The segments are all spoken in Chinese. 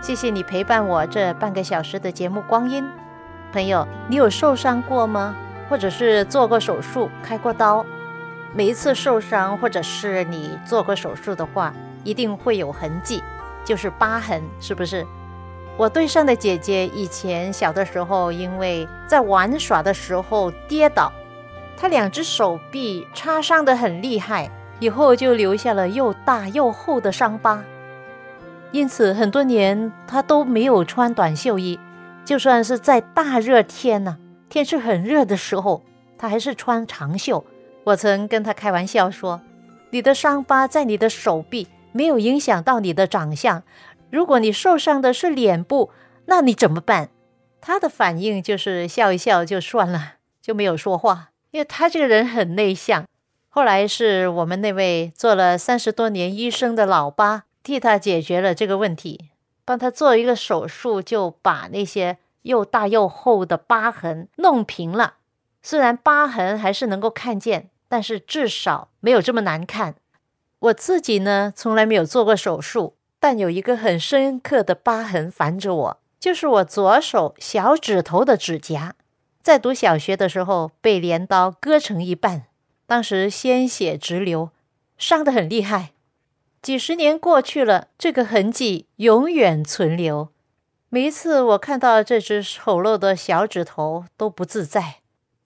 谢谢你陪伴我这半个小时的节目光阴，朋友，你有受伤过吗？或者是做过手术、开过刀？每一次受伤，或者是你做过手术的话，一定会有痕迹，就是疤痕，是不是？我对上的姐姐以前小的时候，因为在玩耍的时候跌倒，她两只手臂擦伤的很厉害，以后就留下了又大又厚的伤疤。因此，很多年他都没有穿短袖衣，就算是在大热天呢，天气很热的时候，他还是穿长袖。我曾跟他开玩笑说：“你的伤疤在你的手臂，没有影响到你的长相。如果你受伤的是脸部，那你怎么办？”他的反应就是笑一笑就算了，就没有说话，因为他这个人很内向。后来是我们那位做了三十多年医生的老八。替他解决了这个问题，帮他做一个手术，就把那些又大又厚的疤痕弄平了。虽然疤痕还是能够看见，但是至少没有这么难看。我自己呢，从来没有做过手术，但有一个很深刻的疤痕烦着我，就是我左手小指头的指甲，在读小学的时候被镰刀割成一半，当时鲜血直流，伤得很厉害。几十年过去了，这个痕迹永远存留。每一次我看到这只丑陋的小指头，都不自在，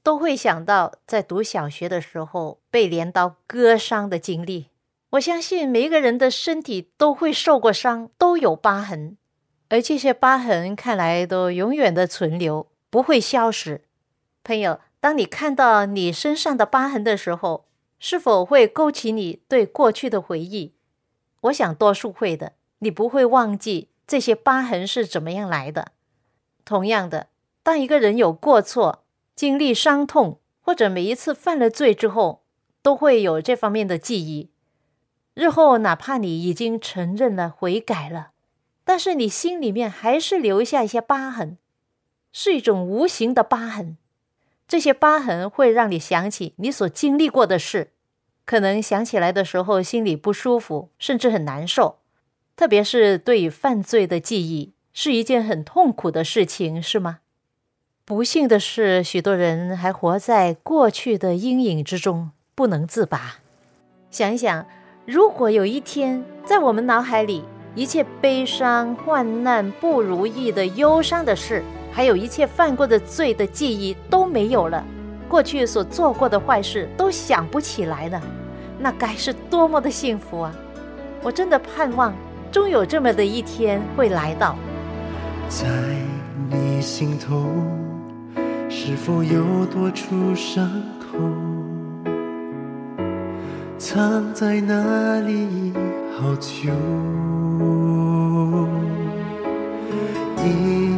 都会想到在读小学的时候被镰刀割伤的经历。我相信每一个人的身体都会受过伤，都有疤痕，而这些疤痕看来都永远的存留，不会消失。朋友，当你看到你身上的疤痕的时候，是否会勾起你对过去的回忆？我想多数会的，你不会忘记这些疤痕是怎么样来的。同样的，当一个人有过错、经历伤痛，或者每一次犯了罪之后，都会有这方面的记忆。日后哪怕你已经承认了、悔改了，但是你心里面还是留下一些疤痕，是一种无形的疤痕。这些疤痕会让你想起你所经历过的事。可能想起来的时候，心里不舒服，甚至很难受。特别是对于犯罪的记忆，是一件很痛苦的事情，是吗？不幸的是，许多人还活在过去的阴影之中，不能自拔。想一想，如果有一天，在我们脑海里，一切悲伤、患难、不如意的忧伤的事，还有一切犯过的罪的记忆都没有了。过去所做过的坏事都想不起来了，那该是多么的幸福啊！我真的盼望，终有这么的一天会来到。在你心头，是否有多处伤口？藏在哪里好久？一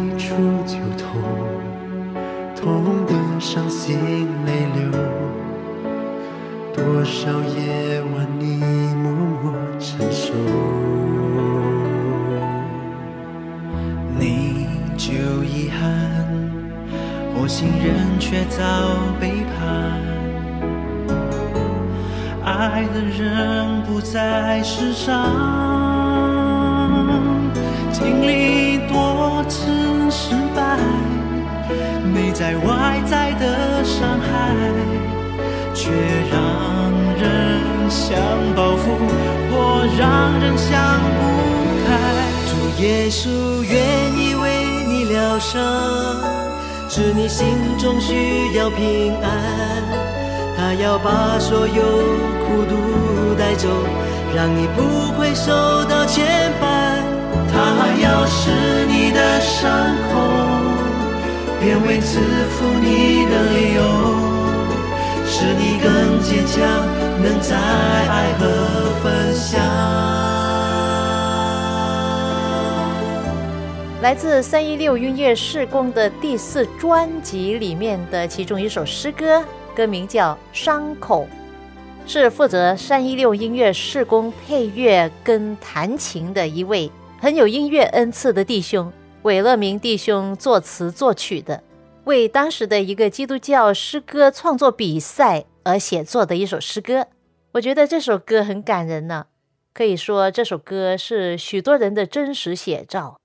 多少夜晚你默默承受，你就遗憾，我信任却遭背叛，爱的人不在世上，经历多次失败。内在外在的伤害，却让人想报复，或让人想不开。主耶稣愿意为你疗伤，是你心中需要平安，他要把所有苦毒带走，让你不会受到牵绊。他要使你的伤口变为赐福你的理由，使你更坚强，能在爱和分享。来自三一六音乐试工的第四专辑里面的其中一首诗歌，歌名叫《伤口》，是负责三一六音乐试工配乐跟弹琴的一位很有音乐恩赐的弟兄韦乐明弟兄作词作曲的，为当时的一个基督教诗歌创作比赛而写作的一首诗歌。我觉得这首歌很感人呢，可以说这首歌是许多人的真实写照。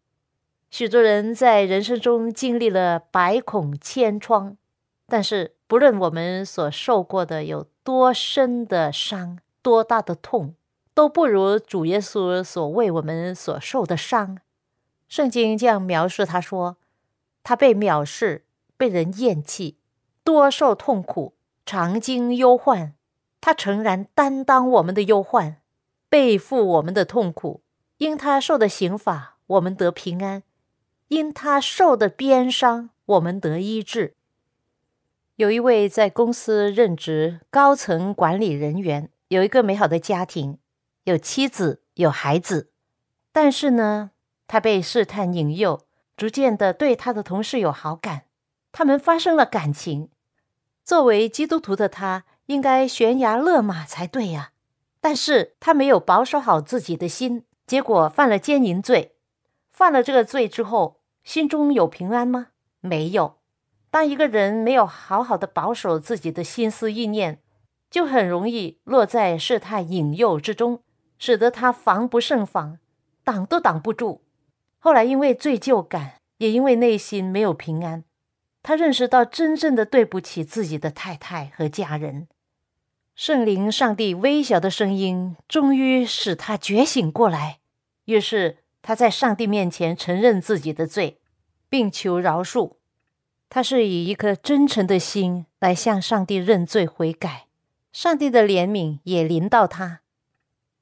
许多人在人生中经历了百孔千疮，但是不论我们所受过的有多深的伤、多大的痛，都不如主耶稣所为我们所受的伤。圣经这样描述他说：“他被藐视，被人厌弃，多受痛苦，常经忧患。他诚然担当我们的忧患，背负我们的痛苦，因他受的刑罚，我们得平安。”因他受的鞭伤，我们得医治。有一位在公司任职高层管理人员，有一个美好的家庭，有妻子，有孩子。但是呢，他被试探引诱，逐渐的对他的同事有好感，他们发生了感情。作为基督徒的他，应该悬崖勒马才对呀。但是他没有保守好自己的心，结果犯了奸淫罪。犯了这个罪之后，心中有平安吗？没有。当一个人没有好好的保守自己的心思意念，就很容易落在试探引诱之中，使得他防不胜防，挡都挡不住。后来因为罪疚感，也因为内心没有平安，他认识到真正的对不起自己的太太和家人。圣灵、上帝微小的声音终于使他觉醒过来，于是他在上帝面前承认自己的罪。并求饶恕，他是以一颗真诚的心来向上帝认罪悔改，上帝的怜悯也临到他。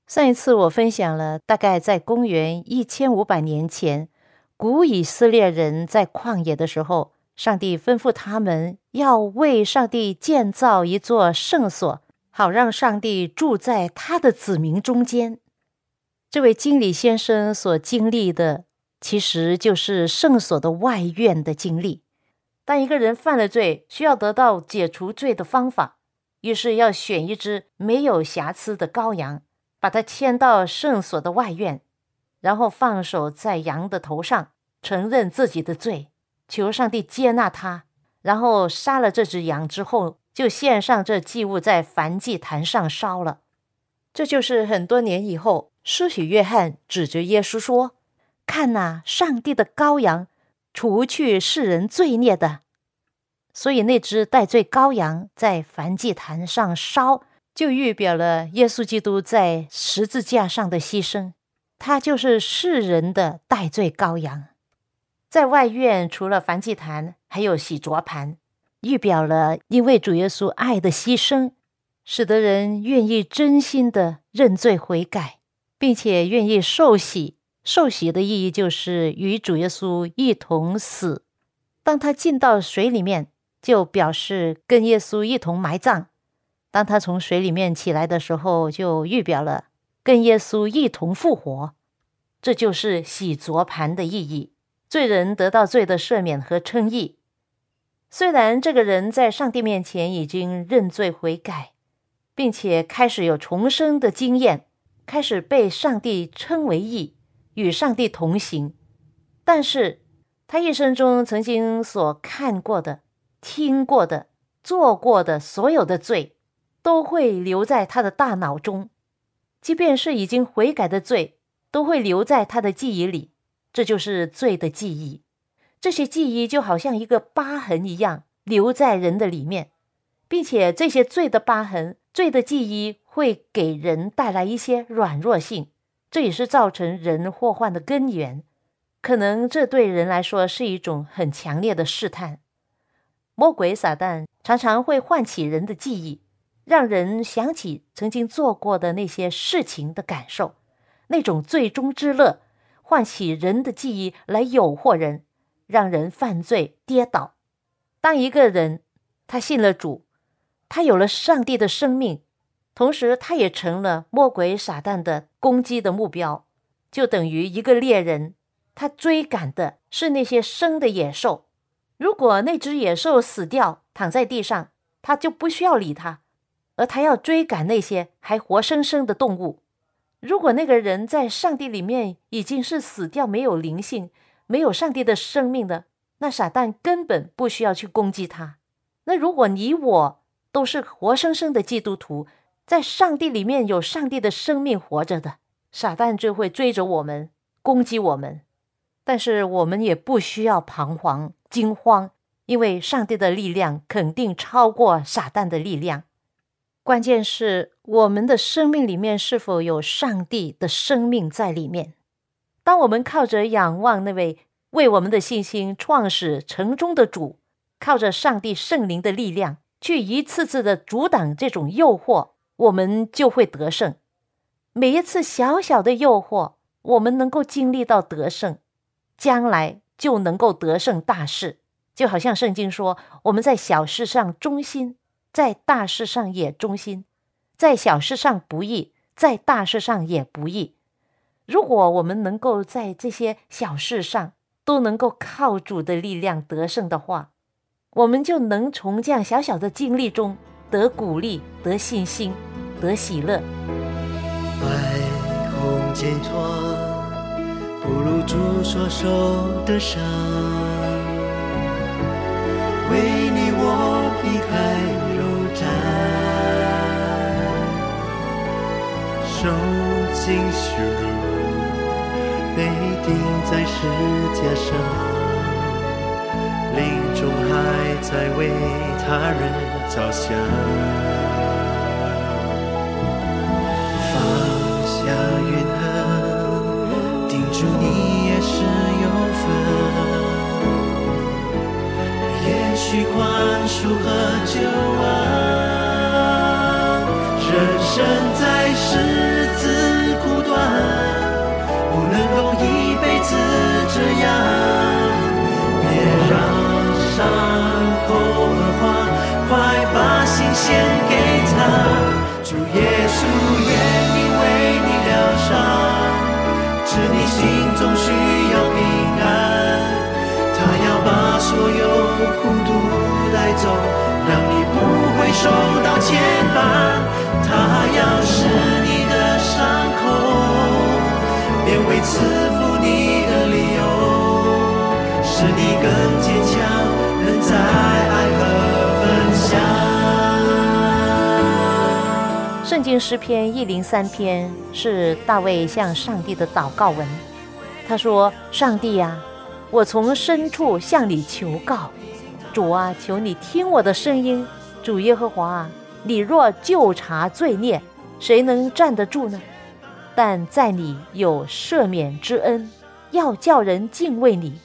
上一次我分享了，大概在公元一千五百年前，古以色列人在旷野的时候，上帝吩咐他们要为上帝建造一座圣所，好让上帝住在他的子民中间。这位经理先生所经历的。其实就是圣所的外院的经历。当一个人犯了罪，需要得到解除罪的方法，于是要选一只没有瑕疵的羔羊，把它牵到圣所的外院，然后放手在羊的头上，承认自己的罪，求上帝接纳他。然后杀了这只羊之后，就献上这祭物在燔祭坛上烧了。这就是很多年以后，施洗约翰指着耶稣说。看呐，上帝的羔羊，除去世人罪孽的。所以那只代罪羔羊在燔祭坛上烧，就预表了耶稣基督在十字架上的牺牲。他就是世人的代罪羔羊。在外院除了燔祭坛，还有洗濯盘，预表了因为主耶稣爱的牺牲，使得人愿意真心的认罪悔改，并且愿意受洗。受洗的意义就是与主耶稣一同死。当他进到水里面，就表示跟耶稣一同埋葬；当他从水里面起来的时候，就预表了跟耶稣一同复活。这就是洗濯盘的意义，罪人得到罪的赦免和称义。虽然这个人在上帝面前已经认罪悔改，并且开始有重生的经验，开始被上帝称为义。与上帝同行，但是他一生中曾经所看过的、听过的、做过的所有的罪，都会留在他的大脑中，即便是已经悔改的罪，都会留在他的记忆里。这就是罪的记忆，这些记忆就好像一个疤痕一样留在人的里面，并且这些罪的疤痕、罪的记忆会给人带来一些软弱性。这也是造成人祸患的根源，可能这对人来说是一种很强烈的试探。魔鬼撒旦常常会唤起人的记忆，让人想起曾经做过的那些事情的感受，那种最终之乐，唤起人的记忆来诱惑人，让人犯罪跌倒。当一个人他信了主，他有了上帝的生命，同时他也成了魔鬼撒旦的攻击的目标，就等于一个猎人，他追赶的是那些生的野兽。如果那只野兽死掉，躺在地上，他就不需要理他，而他要追赶那些还活生生的动物。如果那个人在上帝里面已经是死掉、没有灵性、没有上帝的生命的，那撒旦根本不需要去攻击他。那如果你我都是活生生的基督徒，在上帝里面有上帝的生命活着的，撒旦就会追着我们攻击我们，但是我们也不需要彷徨。惊慌，因为上帝的力量肯定超过撒旦的力量。关键是我们的生命里面是否有上帝的生命在里面。当我们靠着仰望那位为我们的信心创始成终的主，靠着上帝圣灵的力量，去一次次的阻挡这种诱惑，我们就会得胜。每一次小小的诱惑，我们能够经历到得胜，将来。就能够得胜大事，就好像圣经说：“我们在小事上忠心，在大事上也忠心；在小事上不易，在大事上也不易。”如果我们能够在这些小事上都能够靠主的力量得胜的话，我们就能从这样小小的经历中得鼓励、得信心、得喜乐。白虹剑穿。不如主所受的伤，受尽羞辱，被钉在石架上，临终还在为他人着想，放下怨恨。叮嘱，你也是有份，也许宽恕和救恩，人生口恶化，快把心献给他，主耶稣愿意为你疗伤。是你心中需要平安，他要把所有孤独带走，让你不会受到牵绊。他要使你的伤口变为赐福你的理由，使你更坚强，圣经诗篇一零三篇是大卫向上帝的祷告文。他说：“上帝呀，我从深处向你求告，主啊，求你听我的声音。主耶和华啊，你若就查罪孽，谁能站得住呢？但在你有赦免之恩，要叫人敬畏你。”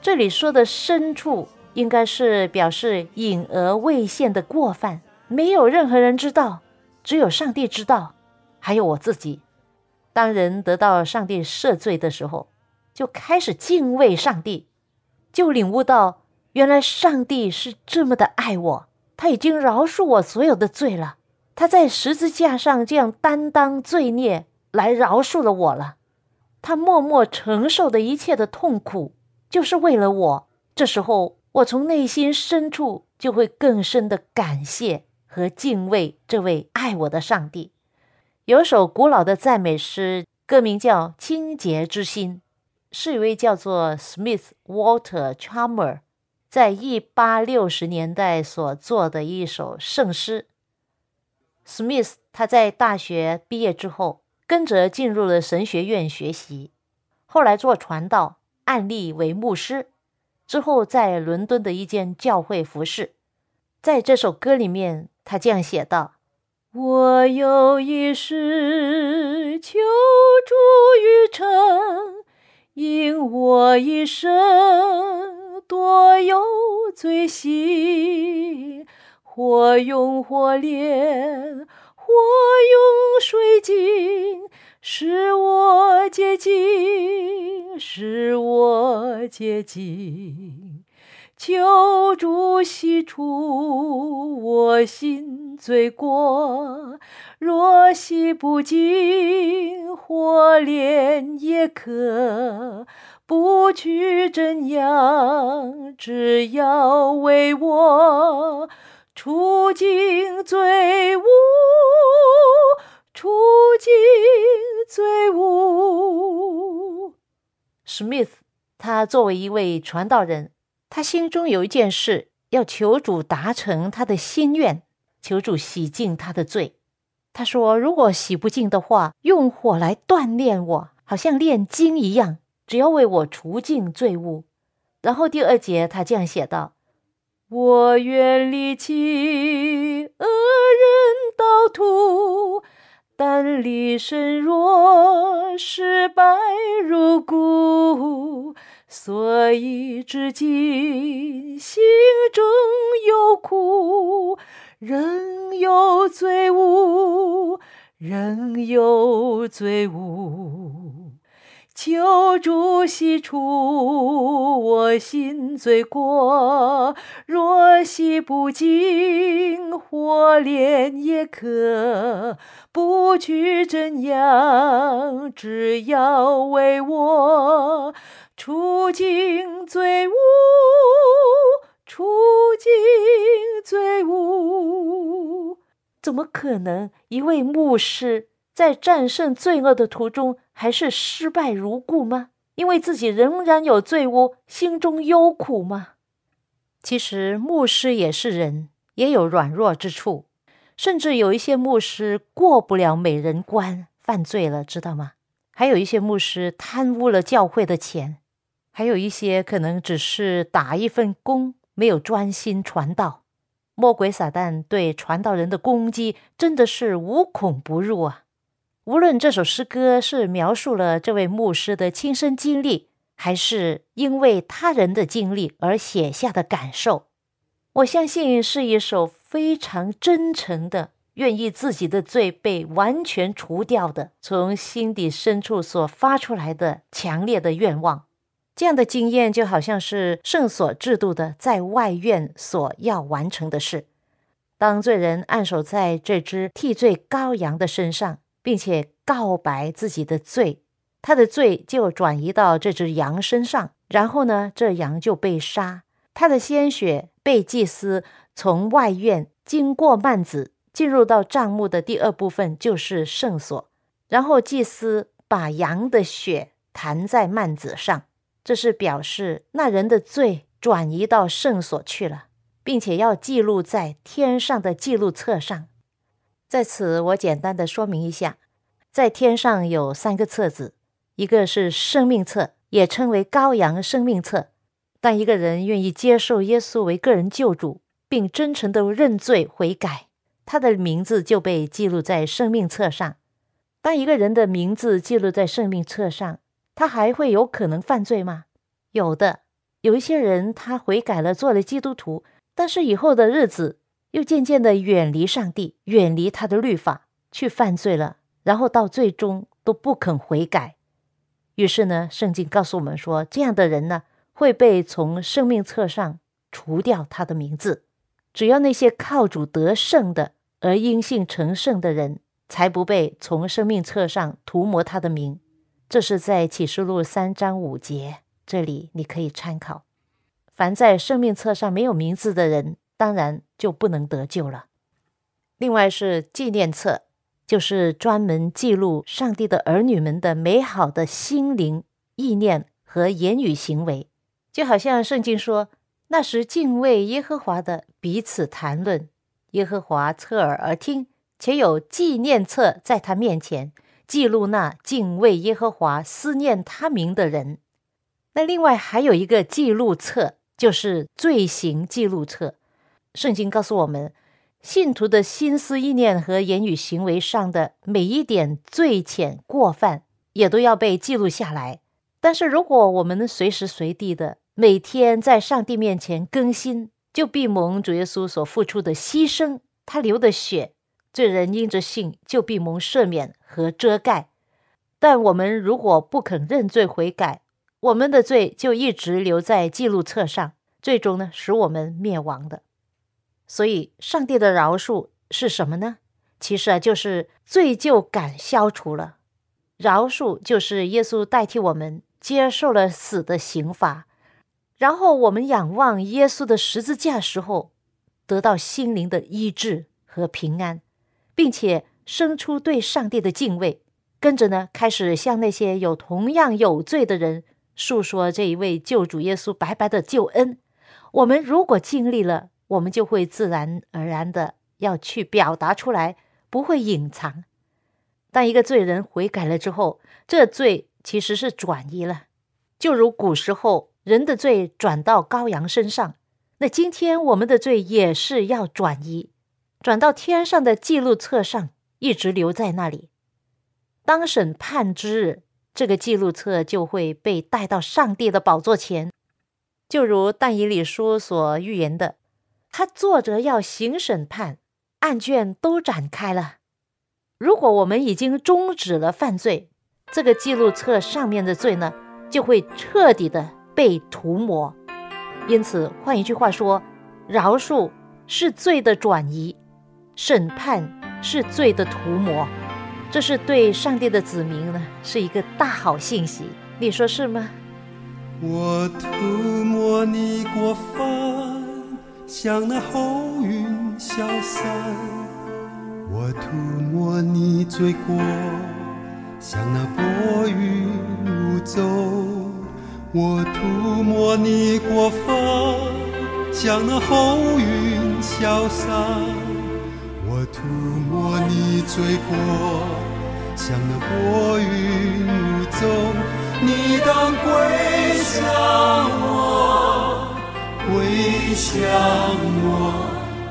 这里说的深处，应该是表示隐而未现的过犯，没有任何人知道。只有上帝知道，还有我自己。当人得到上帝赦罪的时候，就开始敬畏上帝，就领悟到原来上帝是这么的爱我，他已经饶恕我所有的罪了。他在十字架上这样担当罪孽来饶恕了我了。他默默承受的一切的痛苦，就是为了我。这时候，我从内心深处就会更深的感谢。和敬畏这位爱我的上帝，有首古老的赞美诗，歌名叫《清洁之心》，是一位叫做 Smith Walter Chalmer 在一八六十年代所做的一首圣诗。Smith 他在大学毕业之后，跟着进入了神学院学习，后来做传道，案例为牧师，之后在伦敦的一间教会服侍。在这首歌里面。他这样写道：“我有一事求助于诚，因我一生多有罪行，或用火炼，或用水浸，使我洁净，使我洁净。求主洗除我心罪过，若洗不净，火炼也可。不去怎样，只要为我除尽罪污，除尽罪污。Smith，他作为一位传道人。他心中有一件事要求主达成他的心愿，求主洗净他的罪。他说：“如果洗不净的话，用火来锻炼我，好像炼金一样，只要为我除尽罪恶。”然后第二节他这样写道：“我愿离弃恶人道途，但立身若失败如故。”所以至今心中有苦，仍有罪恶，仍有罪恶。求主洗除我心罪过，若洗不净，火炼也可。不去怎样，只要为我。除尽罪恶，除尽罪恶，怎么可能？一位牧师在战胜罪恶的途中，还是失败如故吗？因为自己仍然有罪恶，心中忧苦吗？其实，牧师也是人，也有软弱之处，甚至有一些牧师过不了美人关，犯罪了，知道吗？还有一些牧师贪污了教会的钱。还有一些可能只是打一份工，没有专心传道。魔鬼撒旦对传道人的攻击真的是无孔不入啊！无论这首诗歌是描述了这位牧师的亲身经历，还是因为他人的经历而写下的感受，我相信是一首非常真诚的、愿意自己的罪被完全除掉的，从心底深处所发出来的强烈的愿望。这样的经验就好像是圣所制度的在外院所要完成的事。当罪人按守在这只替罪羔羊的身上，并且告白自己的罪，他的罪就转移到这只羊身上，然后呢，这羊就被杀，他的鲜血被祭司从外院经过幔子进入到帐幕的第二部分，就是圣所，然后祭司把羊的血弹在幔子上。这是表示那人的罪转移到圣所去了，并且要记录在天上的记录册上。在此，我简单的说明一下，在天上有三个册子，一个是生命册，也称为羔羊生命册。当一个人愿意接受耶稣为个人救主，并真诚的认罪悔改，他的名字就被记录在生命册上。当一个人的名字记录在生命册上，他还会有可能犯罪吗？有的，有一些人他悔改了，做了基督徒，但是以后的日子又渐渐的远离上帝，远离他的律法，去犯罪了，然后到最终都不肯悔改。于是呢，圣经告诉我们说，这样的人呢会被从生命册上除掉他的名字。只要那些靠主得胜的而因信成圣的人，才不被从生命册上涂抹他的名。这是在启示录三章五节，这里你可以参考。凡在生命册上没有名字的人，当然就不能得救了。另外是纪念册，就是专门记录上帝的儿女们的美好的心灵意念和言语行为，就好像圣经说，那时敬畏耶和华的彼此谈论，耶和华侧耳而听，且有纪念册在他面前。记录那敬畏耶和华、思念他名的人。那另外还有一个记录册，就是罪行记录册。圣经告诉我们，信徒的心思意念和言语行为上的每一点罪浅过犯，也都要被记录下来。但是如果我们随时随地的每天在上帝面前更新，就必蒙主耶稣所付出的牺牲，他流的血，罪人因着信就必蒙赦免和遮盖。但我们如果不肯认罪悔改，我们的罪就一直留在记录册上，最终呢使我们灭亡的。所以，上帝的饶恕是什么呢？其实啊，就是罪疚感消除了。饶恕就是耶稣代替我们接受了死的刑罚，然后我们仰望耶稣的十字架时候，得到心灵的医治和平安，并且生出对上帝的敬畏，跟着呢开始向那些有同样有罪的人诉说这一位救主耶稣白白的救恩。我们如果经历了，我们就会自然而然的要去表达出来，不会隐藏。当一个罪人悔改了之后，这罪其实是转移了，就如古时候人的罪转到羔羊身上，那今天我们的罪也是要转移，转到天上的记录册上，一直留在那里。当审判之日，这个记录册就会被带到上帝的宝座前，就如但以理书所预言的，他坐着要行审判，案卷都展开了。如果我们已经终止了犯罪，这个记录册上面的罪呢，就会彻底的被涂抹。因此，换一句话说，饶恕是罪的转移，审判是罪的涂抹。这是对上帝的子民呢，是一个大好信息。你说是吗？我涂抹你过犯，像那后云消散。我涂抹你罪过，像那薄云雾走；我涂抹你过犯，像那厚云消散。我涂抹你罪过，像那薄云雾走。你当归向我，回想我，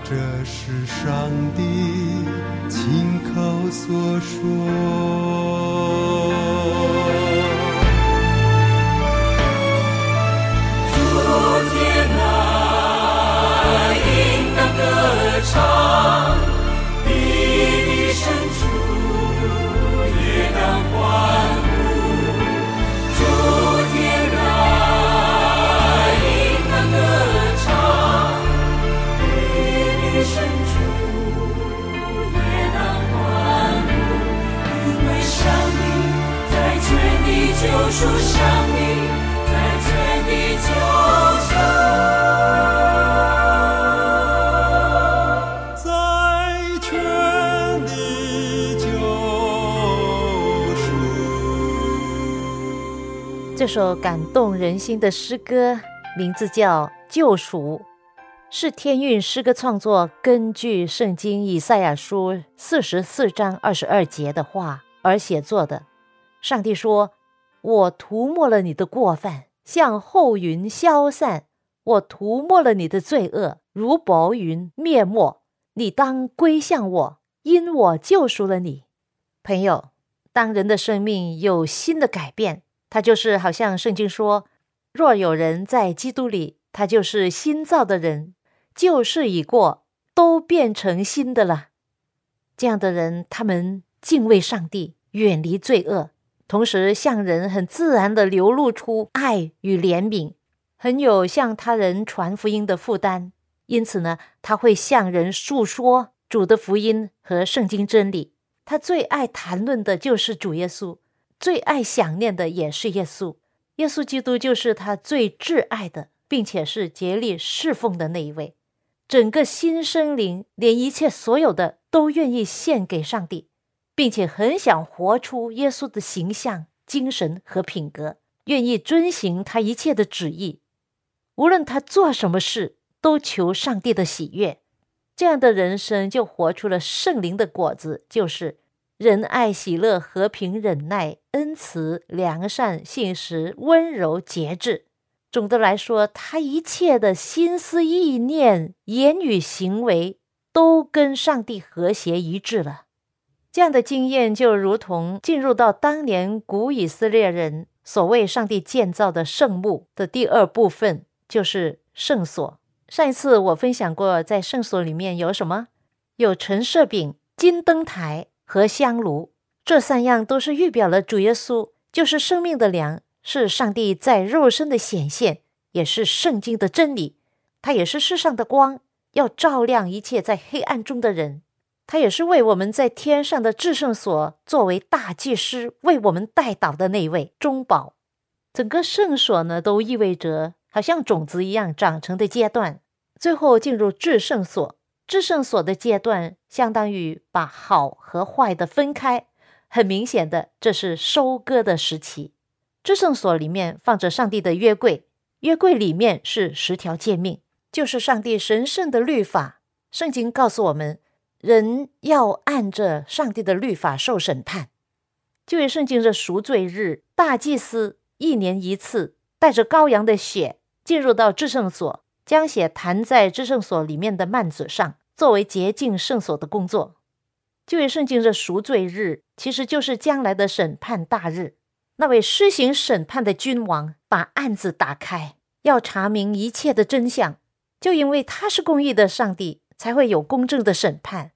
这是上帝。亲口所说。这首感动人心的诗歌名字叫《救赎》，是天韵诗歌创作根据圣经以赛亚书四十四章二十二节的话而写作的。上帝说：“我涂抹了你的过犯，像厚云消散；我涂抹了你的罪恶，如薄云灭没。你当归向我，因我救赎了你。”朋友，当人的生命有新的改变。他就是好像圣经说：“若有人在基督里，他就是新造的人，旧事已过，都变成新的了。”这样的人，他们敬畏上帝，远离罪恶，同时向人很自然的流露出爱与怜悯，很有向他人传福音的负担。因此呢，他会向人诉说主的福音和圣经真理。他最爱谈论的就是主耶稣。最爱想念的也是耶稣，耶稣基督就是他最挚爱的，并且是竭力侍奉的那一位。整个新生灵连一切所有的都愿意献给上帝，并且很想活出耶稣的形象、精神和品格，愿意遵行他一切的旨意。无论他做什么事，都求上帝的喜悦。这样的人生就活出了圣灵的果子，就是。仁爱、喜乐、和平、忍耐、恩慈、良善、信实、温柔、节制。总的来说，他一切的心思意念、言语行为都跟上帝和谐一致了。这样的经验就如同进入到当年古以色列人所谓上帝建造的圣墓的第二部分就是圣所。上一次我分享过，在圣所里面有什么？有陈设饼、金灯台和香炉，这三样都是预表了主耶稣，就是生命的粮，是上帝在肉身的显现，也是圣经的真理。它也是世上的光，要照亮一切在黑暗中的人。它也是为我们在天上的至圣所作为大祭司为我们代祷的那位中保。整个圣所呢，都意味着好像种子一样长成的阶段，最后进入至圣所。至圣所的阶段，相当于把好和坏的分开。很明显的，这是收割的时期。至圣所里面放着上帝的约柜，约柜里面是十条诫命，就是上帝神圣的律法。圣经告诉我们。人要按着上帝的律法受审判。就业圣经的赎罪日，大祭司一年一次带着羔羊的血进入到至圣所，将血弹在至圣所里面的幔子上，作为洁净圣所的工作。就业圣经的赎罪日，其实就是将来的审判大日。那位施行审判的君王把案子打开，要查明一切的真相。就因为他是公义的上帝。才会有公正的审判。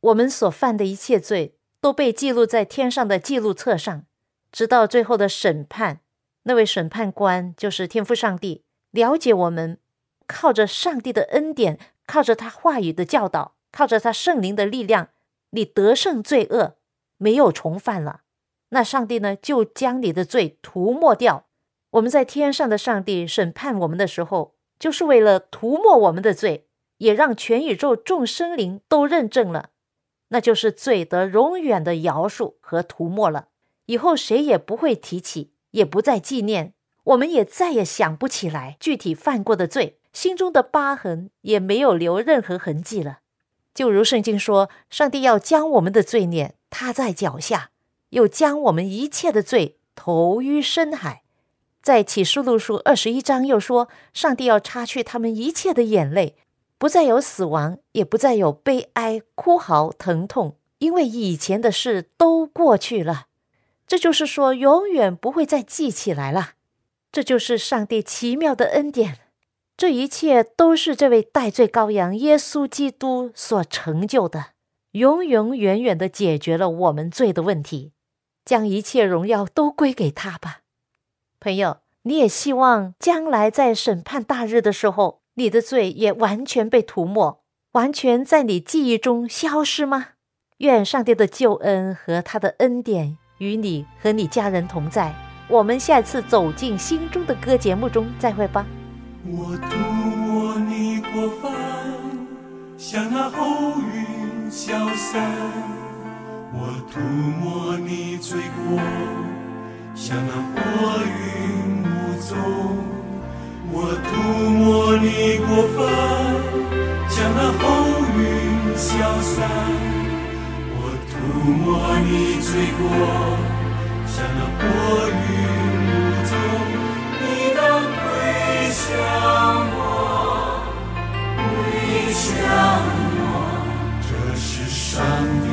我们所犯的一切罪都被记录在天上的记录册上，直到最后的审判。那位审判官就是天父上帝，了解我们，靠着上帝的恩典，靠着他话语的教导，靠着他圣灵的力量，你得胜罪恶，没有重犯了。那上帝呢，就将你的罪涂抹掉。我们在天上的上帝审判我们的时候，就是为了涂抹我们的罪。也让全宇宙众生灵都认证了，那就是罪得永远的饶恕和涂抹了。以后谁也不会提起，也不再纪念，我们也再也想不起来具体犯过的罪，心中的疤痕也没有留任何痕迹了。就如圣经说，上帝要将我们的罪孽踏在脚下，又将我们一切的罪投于深海。在启示录书二十一章又说，上帝要擦去他们一切的眼泪。不再有死亡，也不再有悲哀、哭嚎、疼痛，因为以前的事都过去了。这就是说，永远不会再记起来了。这就是上帝奇妙的恩典。这一切都是这位代罪羔羊耶稣基督所成就的，永永远远的解决了我们罪的问题，将一切荣耀都归给他吧。朋友，你也希望将来在审判大日的时候。你的罪也完全被涂抹，完全在你记忆中消失吗？愿上帝的救恩和他的恩典与你和你家人同在。我们下次走进心中的歌节目中再会吧。我涂抹你过犯，像那后云消散；我涂抹你罪过，像那薄云无踪。我涂抹你过犯，像那红云消散；我涂抹你罪过，像那薄云。向我，你向我，这是上帝。